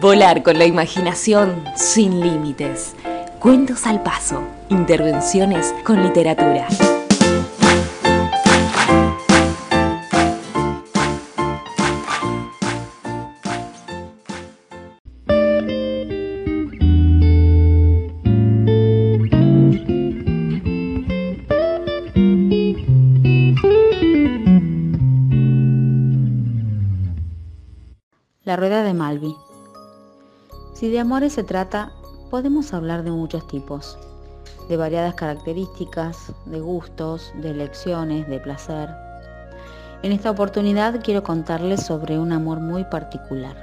Volar con la imaginación sin límites. Cuentos al paso. Intervenciones con literatura. La rueda de Malvi. Si de amores se trata, podemos hablar de muchos tipos, de variadas características, de gustos, de elecciones, de placer. En esta oportunidad quiero contarles sobre un amor muy particular.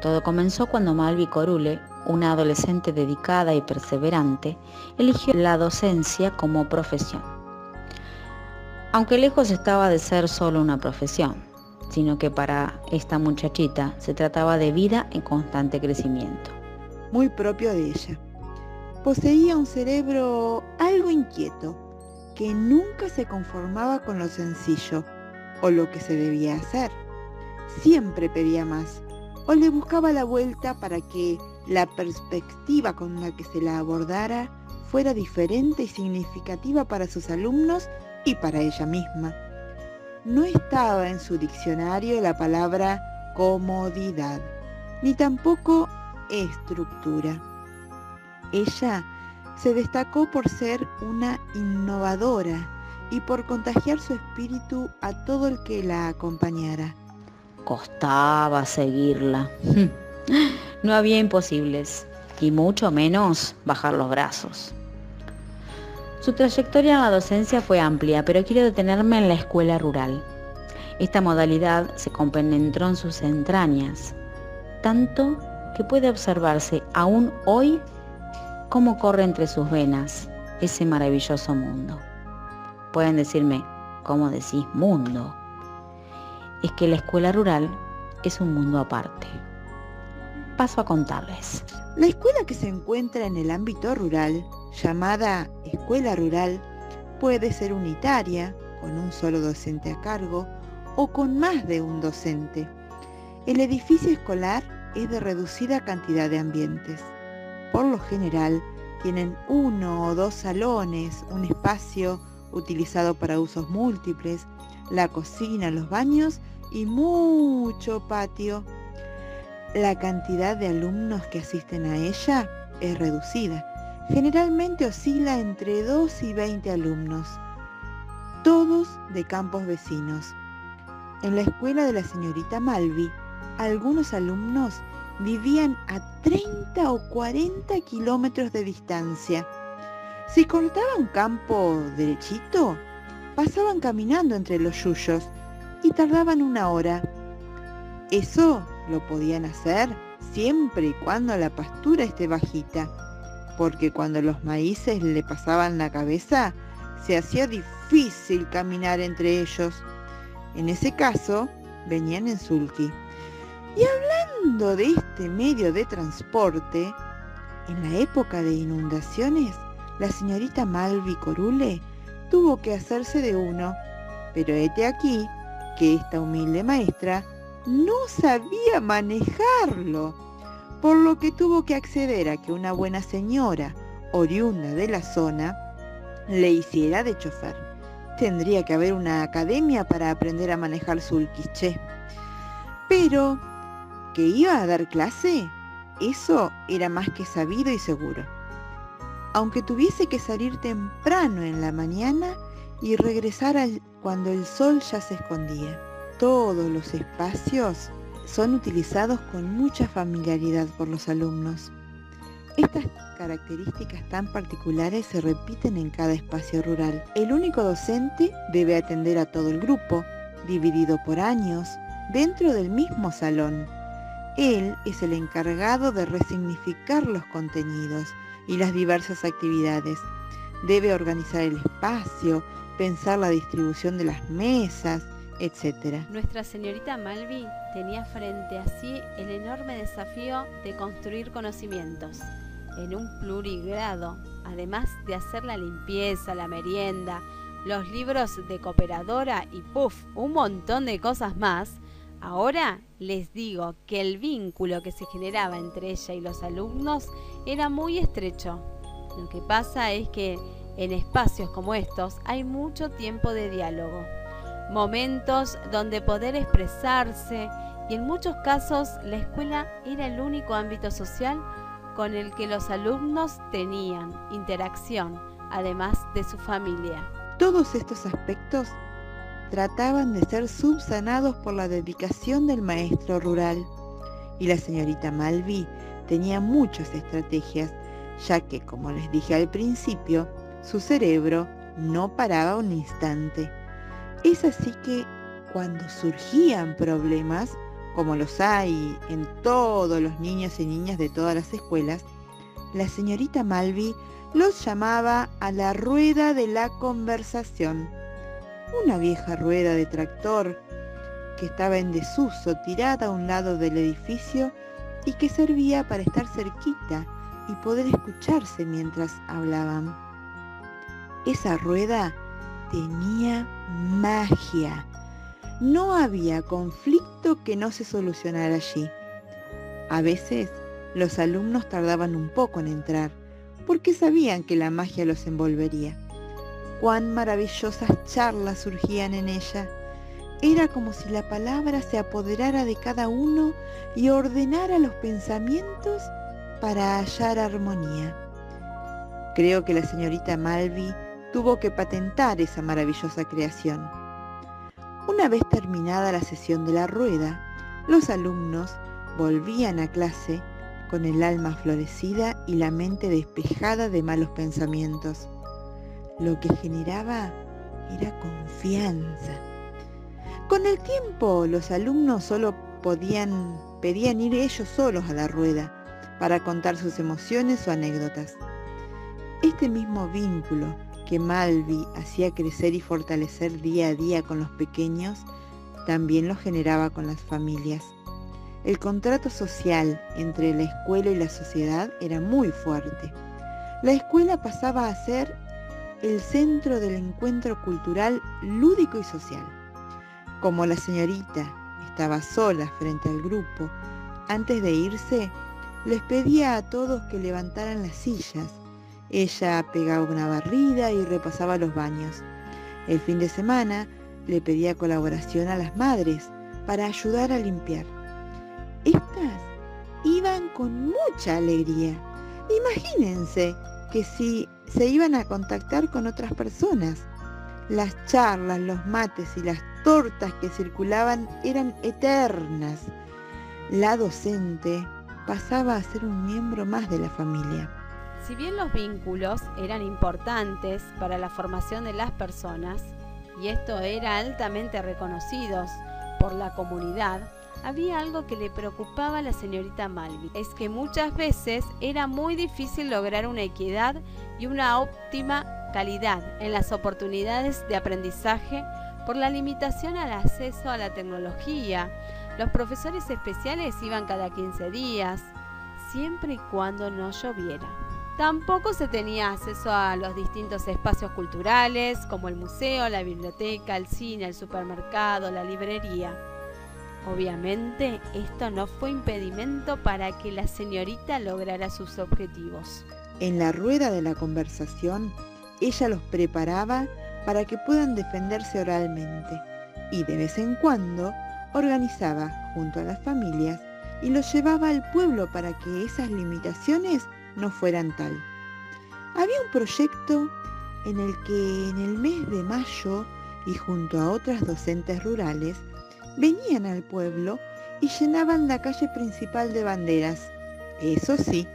Todo comenzó cuando Malvi Corule, una adolescente dedicada y perseverante, eligió la docencia como profesión. Aunque lejos estaba de ser solo una profesión, sino que para esta muchachita se trataba de vida en constante crecimiento. Muy propio de ella. Poseía un cerebro algo inquieto, que nunca se conformaba con lo sencillo o lo que se debía hacer. Siempre pedía más o le buscaba la vuelta para que la perspectiva con la que se la abordara fuera diferente y significativa para sus alumnos y para ella misma no estaba en su diccionario la palabra comodidad, ni tampoco estructura. Ella se destacó por ser una innovadora y por contagiar su espíritu a todo el que la acompañara. Costaba seguirla. No había imposibles, y mucho menos bajar los brazos. Su trayectoria en la docencia fue amplia, pero quiero detenerme en la escuela rural. Esta modalidad se compenetró en sus entrañas, tanto que puede observarse aún hoy cómo corre entre sus venas ese maravilloso mundo. Pueden decirme, ¿cómo decís mundo? Es que la escuela rural es un mundo aparte. Paso a contarles. La escuela que se encuentra en el ámbito rural llamada escuela rural puede ser unitaria, con un solo docente a cargo, o con más de un docente. El edificio escolar es de reducida cantidad de ambientes. Por lo general, tienen uno o dos salones, un espacio utilizado para usos múltiples, la cocina, los baños y mucho patio. La cantidad de alumnos que asisten a ella es reducida Generalmente oscila entre 2 y 20 alumnos, todos de campos vecinos. En la escuela de la señorita Malvi, algunos alumnos vivían a 30 o 40 kilómetros de distancia. Si cortaba un campo derechito, pasaban caminando entre los yuyos y tardaban una hora. Eso lo podían hacer siempre y cuando la pastura esté bajita porque cuando los maíces le pasaban la cabeza, se hacía difícil caminar entre ellos. En ese caso, venían en sulky. Y hablando de este medio de transporte, en la época de inundaciones, la señorita Malvi Corule tuvo que hacerse de uno, pero hete aquí que esta humilde maestra no sabía manejarlo por lo que tuvo que acceder a que una buena señora, oriunda de la zona, le hiciera de chofer. Tendría que haber una academia para aprender a manejar sulquiche. Pero, ¿que iba a dar clase? Eso era más que sabido y seguro. Aunque tuviese que salir temprano en la mañana y regresar cuando el sol ya se escondía. Todos los espacios son utilizados con mucha familiaridad por los alumnos. Estas características tan particulares se repiten en cada espacio rural. El único docente debe atender a todo el grupo, dividido por años, dentro del mismo salón. Él es el encargado de resignificar los contenidos y las diversas actividades. Debe organizar el espacio, pensar la distribución de las mesas, etc. Nuestra señorita Malvi tenía frente a sí el enorme desafío de construir conocimientos en un plurigrado, además de hacer la limpieza, la merienda, los libros de cooperadora y puff, un montón de cosas más, Ahora les digo que el vínculo que se generaba entre ella y los alumnos era muy estrecho. Lo que pasa es que en espacios como estos hay mucho tiempo de diálogo, momentos donde poder expresarse y en muchos casos la escuela era el único ámbito social con el que los alumnos tenían interacción, además de su familia. Todos estos aspectos trataban de ser subsanados por la dedicación del maestro rural y la señorita Malvi tenía muchas estrategias, ya que, como les dije al principio, su cerebro no paraba un instante. Es así que cuando surgían problemas, como los hay en todos los niños y niñas de todas las escuelas, la señorita Malvi los llamaba a la rueda de la conversación. Una vieja rueda de tractor que estaba en desuso tirada a un lado del edificio y que servía para estar cerquita y poder escucharse mientras hablaban. Esa rueda tenía magia. No había conflicto que no se solucionara allí. A veces los alumnos tardaban un poco en entrar porque sabían que la magia los envolvería. Cuán maravillosas charlas surgían en ella. Era como si la palabra se apoderara de cada uno y ordenara los pensamientos para hallar armonía. Creo que la señorita Malvi tuvo que patentar esa maravillosa creación. Una vez terminada la sesión de la rueda, los alumnos volvían a clase con el alma florecida y la mente despejada de malos pensamientos. Lo que generaba era confianza. Con el tiempo los alumnos solo podían, pedían ir ellos solos a la rueda para contar sus emociones o anécdotas. Este mismo vínculo que Malvi hacía crecer y fortalecer día a día con los pequeños, también lo generaba con las familias. El contrato social entre la escuela y la sociedad era muy fuerte. La escuela pasaba a ser el centro del encuentro cultural lúdico y social. Como la señorita estaba sola frente al grupo, antes de irse, les pedía a todos que levantaran las sillas ella pegaba una barrida y repasaba los baños. El fin de semana le pedía colaboración a las madres para ayudar a limpiar. Estas iban con mucha alegría. Imagínense que si se iban a contactar con otras personas, las charlas, los mates y las tortas que circulaban eran eternas. La docente pasaba a ser un miembro más de la familia. Si bien los vínculos eran importantes para la formación de las personas, y esto era altamente reconocido por la comunidad, había algo que le preocupaba a la señorita Malvi, es que muchas veces era muy difícil lograr una equidad y una óptima calidad en las oportunidades de aprendizaje por la limitación al acceso a la tecnología. Los profesores especiales iban cada 15 días, siempre y cuando no lloviera. Tampoco se tenía acceso a los distintos espacios culturales como el museo, la biblioteca, el cine, el supermercado, la librería. Obviamente esto no fue impedimento para que la señorita lograra sus objetivos. En la rueda de la conversación, ella los preparaba para que puedan defenderse oralmente y de vez en cuando organizaba junto a las familias y los llevaba al pueblo para que esas limitaciones no fueran tal. Había un proyecto en el que en el mes de mayo y junto a otras docentes rurales venían al pueblo y llenaban la calle principal de banderas. Eso sí,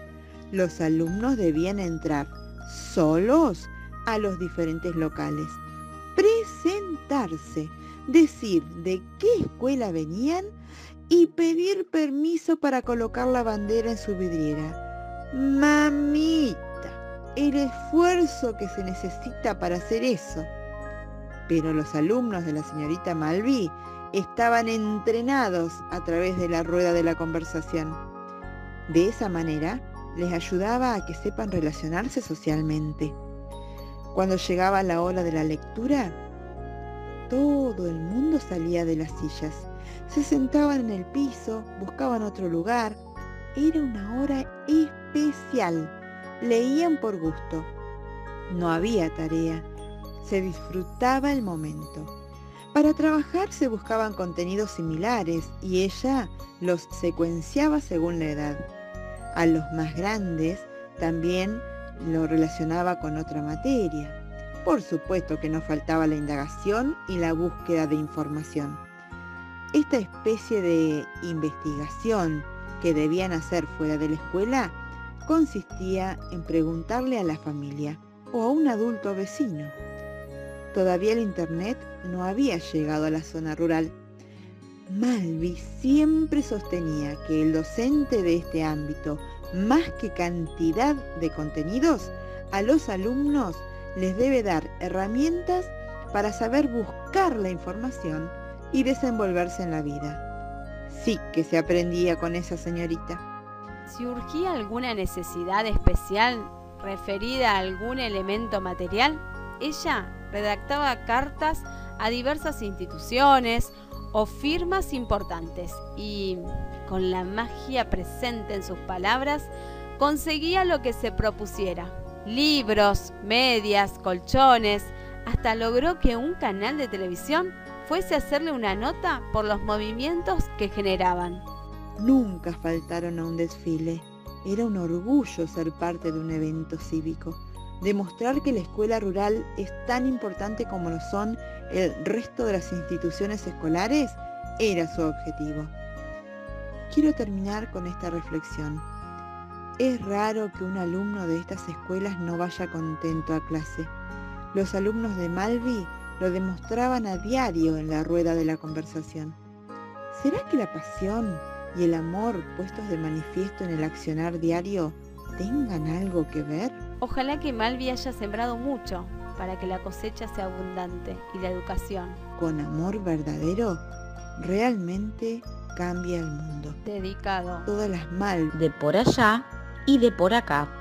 los alumnos debían entrar solos a los diferentes locales, presentarse, decir de qué escuela venían y pedir permiso para colocar la bandera en su vidriera. Mamita, el esfuerzo que se necesita para hacer eso. Pero los alumnos de la señorita Malví estaban entrenados a través de la rueda de la conversación. De esa manera, les ayudaba a que sepan relacionarse socialmente. Cuando llegaba la hora de la lectura, todo el mundo salía de las sillas. Se sentaban en el piso, buscaban otro lugar. Era una hora especial. Leían por gusto. No había tarea. Se disfrutaba el momento. Para trabajar se buscaban contenidos similares y ella los secuenciaba según la edad. A los más grandes también lo relacionaba con otra materia. Por supuesto que no faltaba la indagación y la búsqueda de información. Esta especie de investigación que debían hacer fuera de la escuela consistía en preguntarle a la familia o a un adulto vecino. Todavía el Internet no había llegado a la zona rural. Malvi siempre sostenía que el docente de este ámbito, más que cantidad de contenidos, a los alumnos les debe dar herramientas para saber buscar la información y desenvolverse en la vida. Sí que se aprendía con esa señorita. Si urgía alguna necesidad especial referida a algún elemento material, ella redactaba cartas a diversas instituciones o firmas importantes y, con la magia presente en sus palabras, conseguía lo que se propusiera libros, medias, colchones, hasta logró que un canal de televisión fuese a hacerle una nota por los movimientos que generaban. Nunca faltaron a un desfile. Era un orgullo ser parte de un evento cívico. Demostrar que la escuela rural es tan importante como lo son el resto de las instituciones escolares era su objetivo. Quiero terminar con esta reflexión. Es raro que un alumno de estas escuelas no vaya contento a clase. Los alumnos de Malvi lo demostraban a diario en la rueda de la conversación. ¿Será que la pasión y el amor puestos de manifiesto en el accionar diario tengan algo que ver? Ojalá que Malvi haya sembrado mucho para que la cosecha sea abundante y la educación. Con amor verdadero, realmente cambia el mundo. Dedicado. Todas las mal de por allá y de por acá.